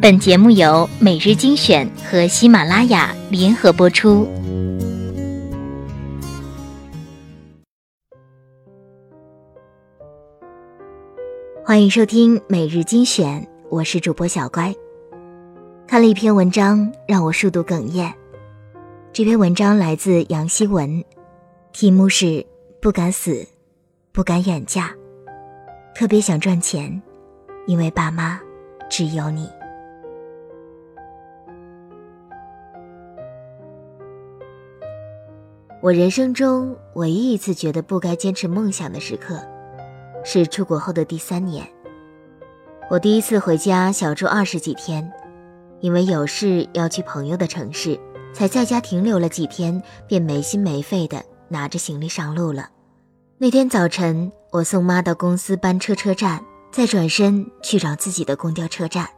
本节目由每日精选和喜马拉雅联合播出。欢迎收听每日精选，我是主播小乖。看了一篇文章，让我数度哽咽。这篇文章来自杨希文，题目是“不敢死，不敢远嫁，特别想赚钱，因为爸妈只有你。”我人生中唯一一次觉得不该坚持梦想的时刻，是出国后的第三年。我第一次回家小住二十几天，因为有事要去朋友的城市，才在家停留了几天，便没心没肺的拿着行李上路了。那天早晨，我送妈到公司班车车站，再转身去找自己的公交车站。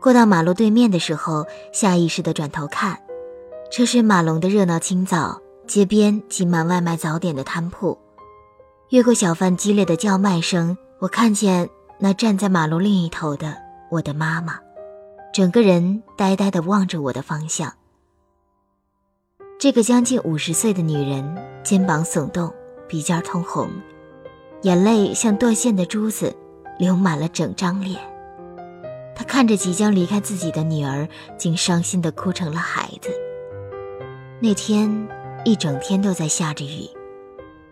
过到马路对面的时候，下意识的转头看。车水马龙的热闹清早，街边挤满外卖早点的摊铺，越过小贩激烈的叫卖声，我看见那站在马路另一头的我的妈妈，整个人呆呆地望着我的方向。这个将近五十岁的女人，肩膀耸动，鼻尖通红，眼泪像断线的珠子，流满了整张脸。她看着即将离开自己的女儿，竟伤心地哭成了孩子。那天一整天都在下着雨，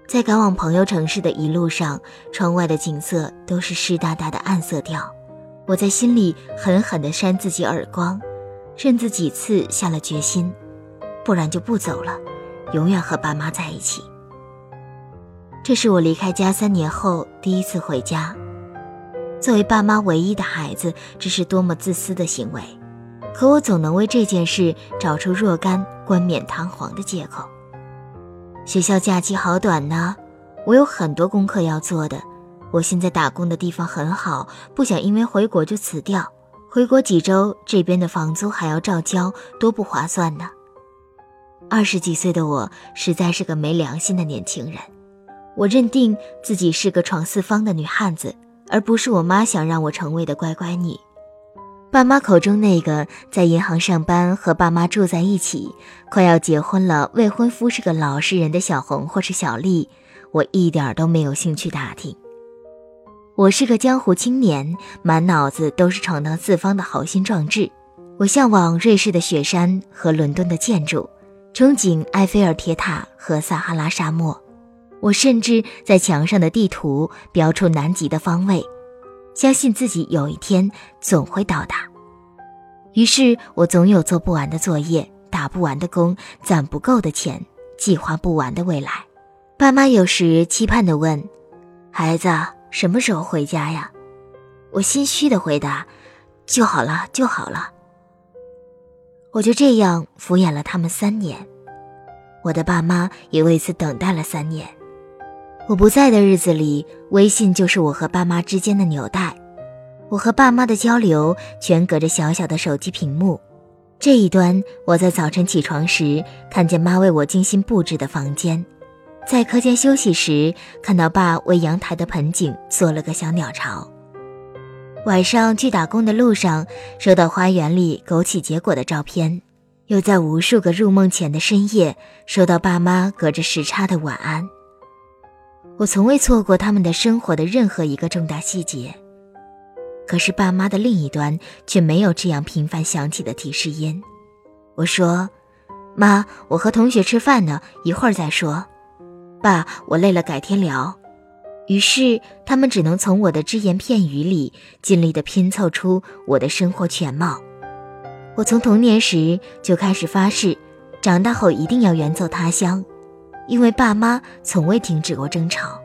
在赶往朋友城市的一路上，窗外的景色都是湿哒哒的暗色调。我在心里狠狠地扇自己耳光，认自几次下了决心，不然就不走了，永远和爸妈在一起。这是我离开家三年后第一次回家。作为爸妈唯一的孩子，这是多么自私的行为！可我总能为这件事找出若干冠冕堂皇的借口。学校假期好短呢，我有很多功课要做的。我现在打工的地方很好，不想因为回国就辞掉。回国几周，这边的房租还要照交，多不划算呢。二十几岁的我实在是个没良心的年轻人。我认定自己是个闯四方的女汉子，而不是我妈想让我成为的乖乖女。爸妈口中那个在银行上班、和爸妈住在一起、快要结婚了、未婚夫是个老实人的小红或是小丽，我一点都没有兴趣打听。我是个江湖青年，满脑子都是闯荡四方的豪心壮志。我向往瑞士的雪山和伦敦的建筑，憧憬埃菲尔铁塔和撒哈拉沙漠。我甚至在墙上的地图标出南极的方位。相信自己有一天总会到达，于是我总有做不完的作业、打不完的工、攒不够的钱、计划不完的未来。爸妈有时期盼地问：“孩子什么时候回家呀？”我心虚地回答：“就好了，就好了。”我就这样敷衍了他们三年，我的爸妈也为此等待了三年。我不在的日子里，微信就是我和爸妈之间的纽带。我和爸妈的交流全隔着小小的手机屏幕。这一端，我在早晨起床时看见妈为我精心布置的房间；在课间休息时，看到爸为阳台的盆景做了个小鸟巢；晚上去打工的路上，收到花园里枸杞结果的照片；又在无数个入梦前的深夜，收到爸妈隔着时差的晚安。我从未错过他们的生活的任何一个重大细节，可是爸妈的另一端却没有这样频繁响起的提示音。我说：“妈，我和同学吃饭呢，一会儿再说。”“爸，我累了，改天聊。”于是他们只能从我的只言片语里尽力地拼凑出我的生活全貌。我从童年时就开始发誓，长大后一定要远走他乡。因为爸妈从未停止过争吵，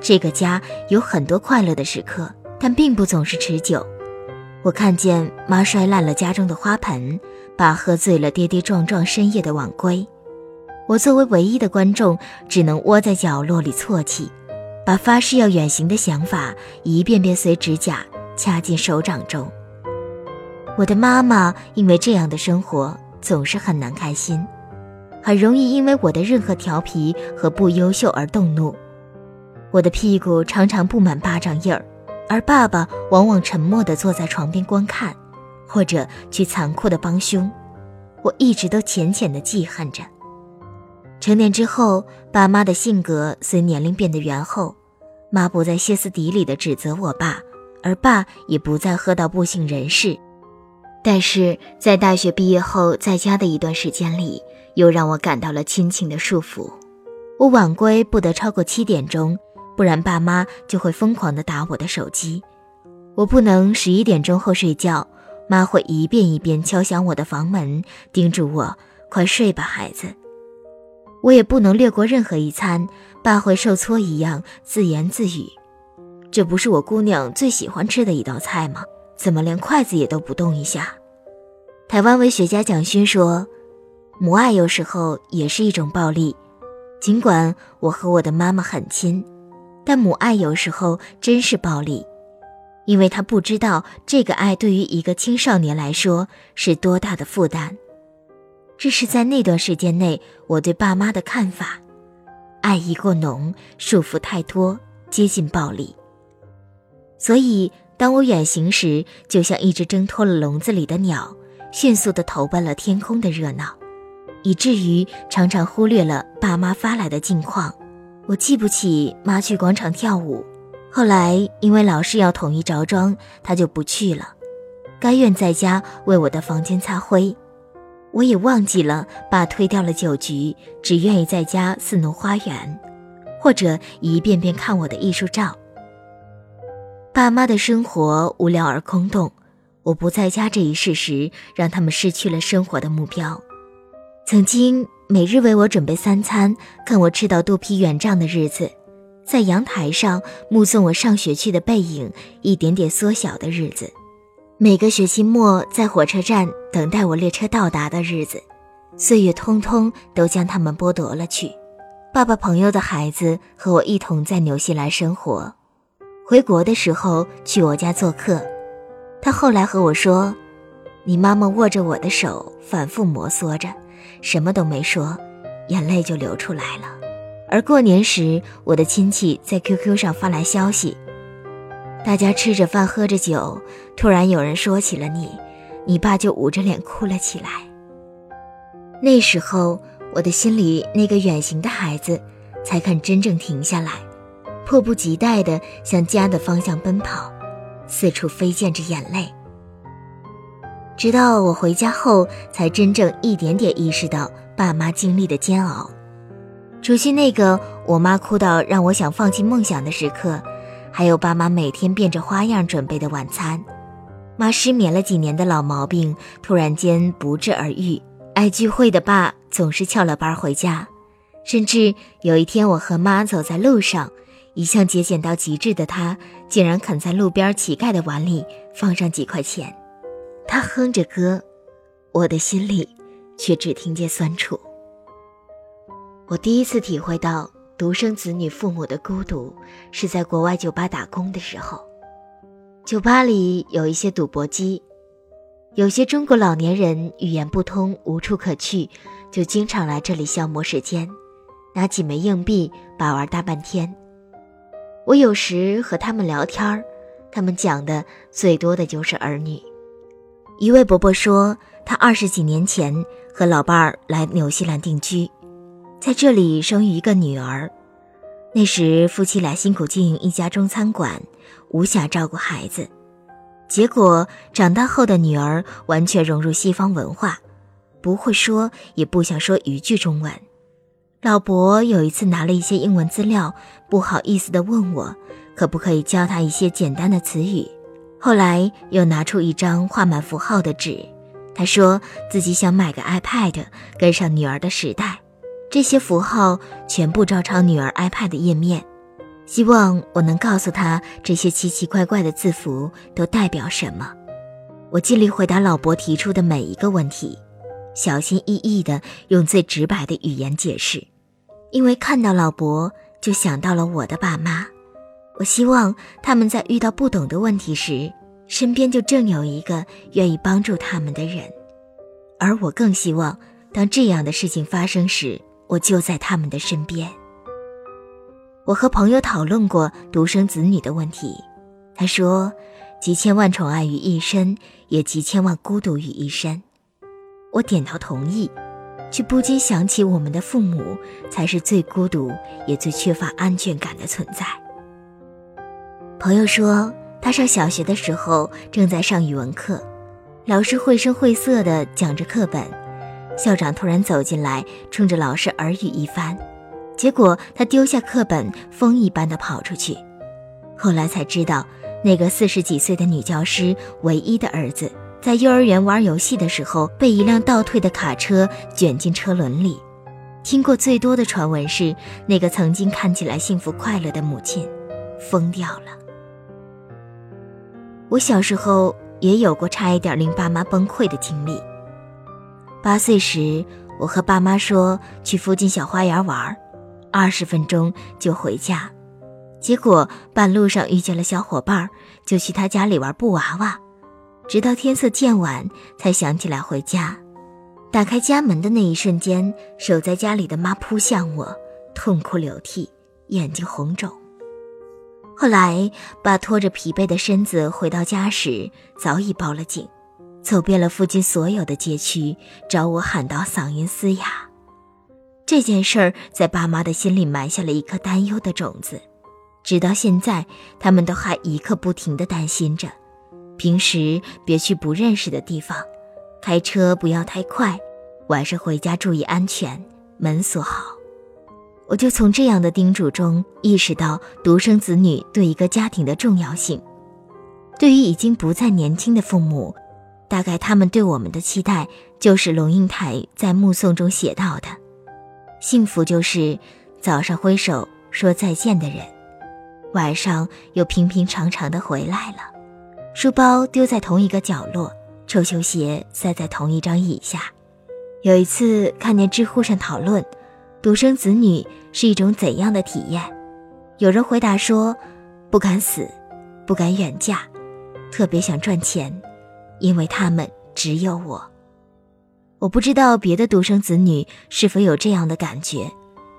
这个家有很多快乐的时刻，但并不总是持久。我看见妈摔烂了家中的花盆，爸喝醉了跌跌撞撞深夜的晚归，我作为唯一的观众，只能窝在角落里啜泣，把发誓要远行的想法一遍遍随指甲掐进手掌中。我的妈妈因为这样的生活总是很难开心。很容易因为我的任何调皮和不优秀而动怒，我的屁股常常布满巴掌印儿，而爸爸往往沉默地坐在床边观看，或者去残酷的帮凶，我一直都浅浅的记恨着。成年之后，爸妈的性格随年龄变得圆厚，妈不再歇斯底里的指责我爸，而爸也不再喝到不省人事。但是在大学毕业后在家的一段时间里，又让我感到了亲情的束缚。我晚归不得超过七点钟，不然爸妈就会疯狂的打我的手机。我不能十一点钟后睡觉，妈会一遍一遍敲响我的房门，叮嘱我快睡吧，孩子。我也不能略过任何一餐，爸会受挫一样自言自语：“这不是我姑娘最喜欢吃的一道菜吗？怎么连筷子也都不动一下？”台湾文学家蒋勋说：“母爱有时候也是一种暴力。尽管我和我的妈妈很亲，但母爱有时候真是暴力，因为他不知道这个爱对于一个青少年来说是多大的负担。”这是在那段时间内我对爸妈的看法：爱意过浓，束缚太多，接近暴力。所以，当我远行时，就像一只挣脱了笼子里的鸟，迅速地投奔了天空的热闹，以至于常常忽略了爸妈发来的近况。我记不起妈去广场跳舞，后来因为老师要统一着装，她就不去了，甘愿在家为我的房间擦灰。我也忘记了，爸推掉了酒局，只愿意在家四弄花园，或者一遍遍看我的艺术照。爸妈的生活无聊而空洞，我不在家这一事实让他们失去了生活的目标。曾经每日为我准备三餐，看我吃到肚皮圆胀的日子，在阳台上目送我上学去的背影一点点缩小的日子。每个学期末，在火车站等待我列车到达的日子，岁月通通都将他们剥夺了去。爸爸朋友的孩子和我一同在纽西兰生活，回国的时候去我家做客。他后来和我说：“你妈妈握着我的手，反复摩挲着，什么都没说，眼泪就流出来了。”而过年时，我的亲戚在 QQ 上发来消息。大家吃着饭，喝着酒，突然有人说起了你，你爸就捂着脸哭了起来。那时候，我的心里那个远行的孩子，才肯真正停下来，迫不及待地向家的方向奔跑，四处飞溅着眼泪。直到我回家后，才真正一点点意识到爸妈经历的煎熬。除去那个我妈哭到让我想放弃梦想的时刻。还有爸妈每天变着花样准备的晚餐，妈失眠了几年的老毛病突然间不治而愈，爱聚会的爸总是翘了班回家，甚至有一天我和妈走在路上，一向节俭到极致的他竟然肯在路边乞丐的碗里放上几块钱，他哼着歌，我的心里却只听见酸楚。我第一次体会到。独生子女父母的孤独，是在国外酒吧打工的时候。酒吧里有一些赌博机，有些中国老年人语言不通，无处可去，就经常来这里消磨时间，拿几枚硬币把玩大半天。我有时和他们聊天他们讲的最多的就是儿女。一位伯伯说，他二十几年前和老伴儿来纽西兰定居。在这里生育一个女儿，那时夫妻俩辛苦经营一家中餐馆，无暇照顾孩子。结果长大后的女儿完全融入西方文化，不会说也不想说一句中文。老伯有一次拿了一些英文资料，不好意思地问我，可不可以教他一些简单的词语。后来又拿出一张画满符号的纸，他说自己想买个 iPad，跟上女儿的时代。这些符号全部照抄女儿 iPad 的页面，希望我能告诉他这些奇奇怪怪的字符都代表什么。我尽力回答老伯提出的每一个问题，小心翼翼地用最直白的语言解释，因为看到老伯就想到了我的爸妈。我希望他们在遇到不懂的问题时，身边就正有一个愿意帮助他们的人，而我更希望当这样的事情发生时。我就在他们的身边。我和朋友讨论过独生子女的问题，他说，集千万宠爱于一身，也集千万孤独于一身。我点头同意，却不禁想起我们的父母才是最孤独也最缺乏安全感的存在。朋友说，他上小学的时候正在上语文课，老师绘声绘色地讲着课本，校长突然走进来，冲着老师耳语一番，结果他丢下课本，风一般的跑出去。后来才知道，那个四十几岁的女教师唯一的儿子，在幼儿园玩游戏的时候，被一辆倒退的卡车卷进车轮里。听过最多的传闻是，那个曾经看起来幸福快乐的母亲，疯掉了。我小时候也有过差一点令爸妈崩溃的经历。八岁时，我和爸妈说去附近小花园玩，二十分钟就回家。结果半路上遇见了小伙伴，就去他家里玩布娃娃，直到天色渐晚才想起来回家。打开家门的那一瞬间，守在家里的妈扑向我，痛哭流涕，眼睛红肿。后来，爸拖着疲惫的身子回到家时，早已报了警，走遍了附近所有的街区，找我喊到嗓音嘶哑。这件事儿在爸妈的心里埋下了一颗担忧的种子，直到现在，他们都还一刻不停地担心着：平时别去不认识的地方，开车不要太快，晚上回家注意安全，门锁好。我就从这样的叮嘱中意识到独生子女对一个家庭的重要性。对于已经不再年轻的父母，大概他们对我们的期待就是龙应台在《目送》中写到的：幸福就是早上挥手说再见的人，晚上又平平常常的回来了，书包丢在同一个角落，臭球鞋塞在同一张椅下。有一次看见知乎上讨论。独生子女是一种怎样的体验？有人回答说：“不敢死，不敢远嫁，特别想赚钱，因为他们只有我。”我不知道别的独生子女是否有这样的感觉。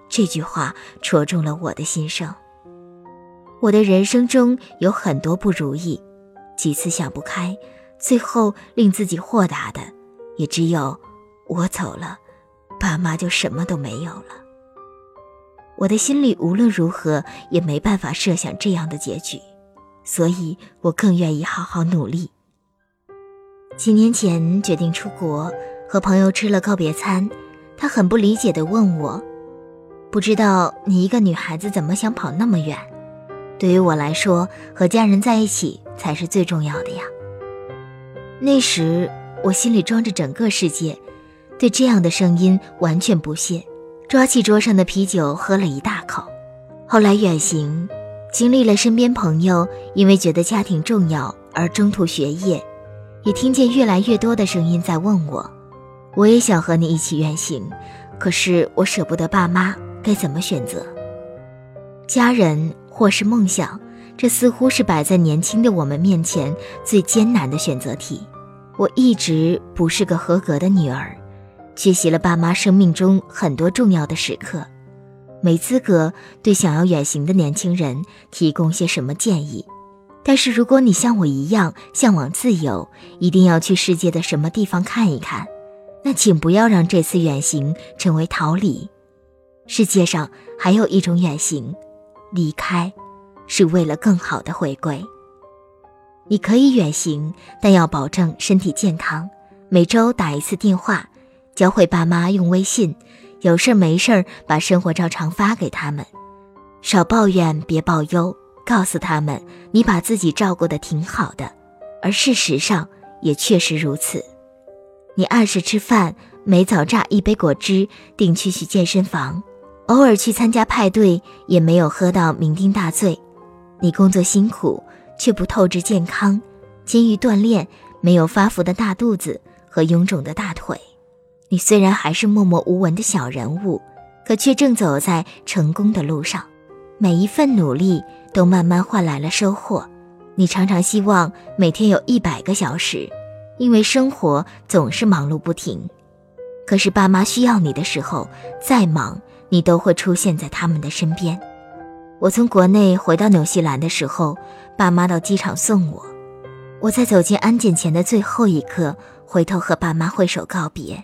这句话戳中了我的心声。我的人生中有很多不如意，几次想不开，最后令自己豁达的，也只有我走了。爸妈就什么都没有了。我的心里无论如何也没办法设想这样的结局，所以我更愿意好好努力。几年前决定出国，和朋友吃了告别餐，他很不理解地问我：“不知道你一个女孩子怎么想跑那么远？对于我来说，和家人在一起才是最重要的呀。”那时我心里装着整个世界。对这样的声音完全不屑，抓起桌上的啤酒喝了一大口。后来远行，经历了身边朋友因为觉得家庭重要而中途学业，也听见越来越多的声音在问我：我也想和你一起远行，可是我舍不得爸妈，该怎么选择？家人或是梦想，这似乎是摆在年轻的我们面前最艰难的选择题。我一直不是个合格的女儿。缺席了爸妈生命中很多重要的时刻，没资格对想要远行的年轻人提供些什么建议。但是如果你像我一样向往自由，一定要去世界的什么地方看一看，那请不要让这次远行成为逃离。世界上还有一种远行，离开，是为了更好的回归。你可以远行，但要保证身体健康，每周打一次电话。教会爸妈用微信，有事没事把生活照常发给他们，少抱怨别抱忧，告诉他们你把自己照顾得挺好的，而事实上也确实如此。你按时吃饭，每早榨一杯果汁，定期去健身房，偶尔去参加派对，也没有喝到酩酊大醉。你工作辛苦，却不透支健康，勤于锻炼，没有发福的大肚子和臃肿的大腿。你虽然还是默默无闻的小人物，可却正走在成功的路上。每一份努力都慢慢换来了收获。你常常希望每天有一百个小时，因为生活总是忙碌不停。可是爸妈需要你的时候，再忙你都会出现在他们的身边。我从国内回到纽西兰的时候，爸妈到机场送我，我在走进安检前的最后一刻，回头和爸妈挥手告别。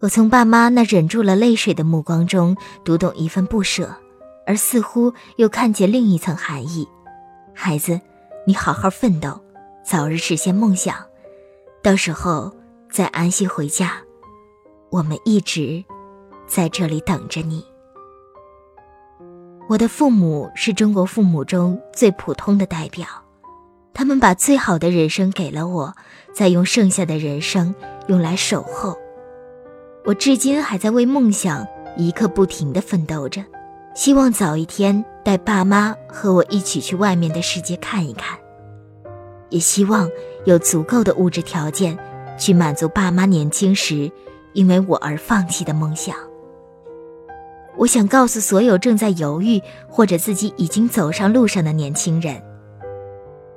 我从爸妈那忍住了泪水的目光中，读懂一份不舍，而似乎又看见另一层含义。孩子，你好好奋斗，早日实现梦想，到时候再安心回家。我们一直在这里等着你。我的父母是中国父母中最普通的代表，他们把最好的人生给了我，再用剩下的人生用来守候。我至今还在为梦想一刻不停地奋斗着，希望早一天带爸妈和我一起去外面的世界看一看，也希望有足够的物质条件去满足爸妈年轻时因为我而放弃的梦想。我想告诉所有正在犹豫或者自己已经走上路上的年轻人：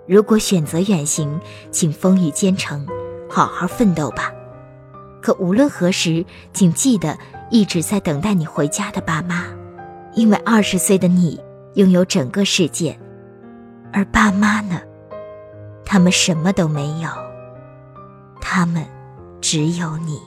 如果选择远行，请风雨兼程，好好奋斗吧。可无论何时，请记得一直在等待你回家的爸妈，因为二十岁的你拥有整个世界，而爸妈呢，他们什么都没有，他们只有你。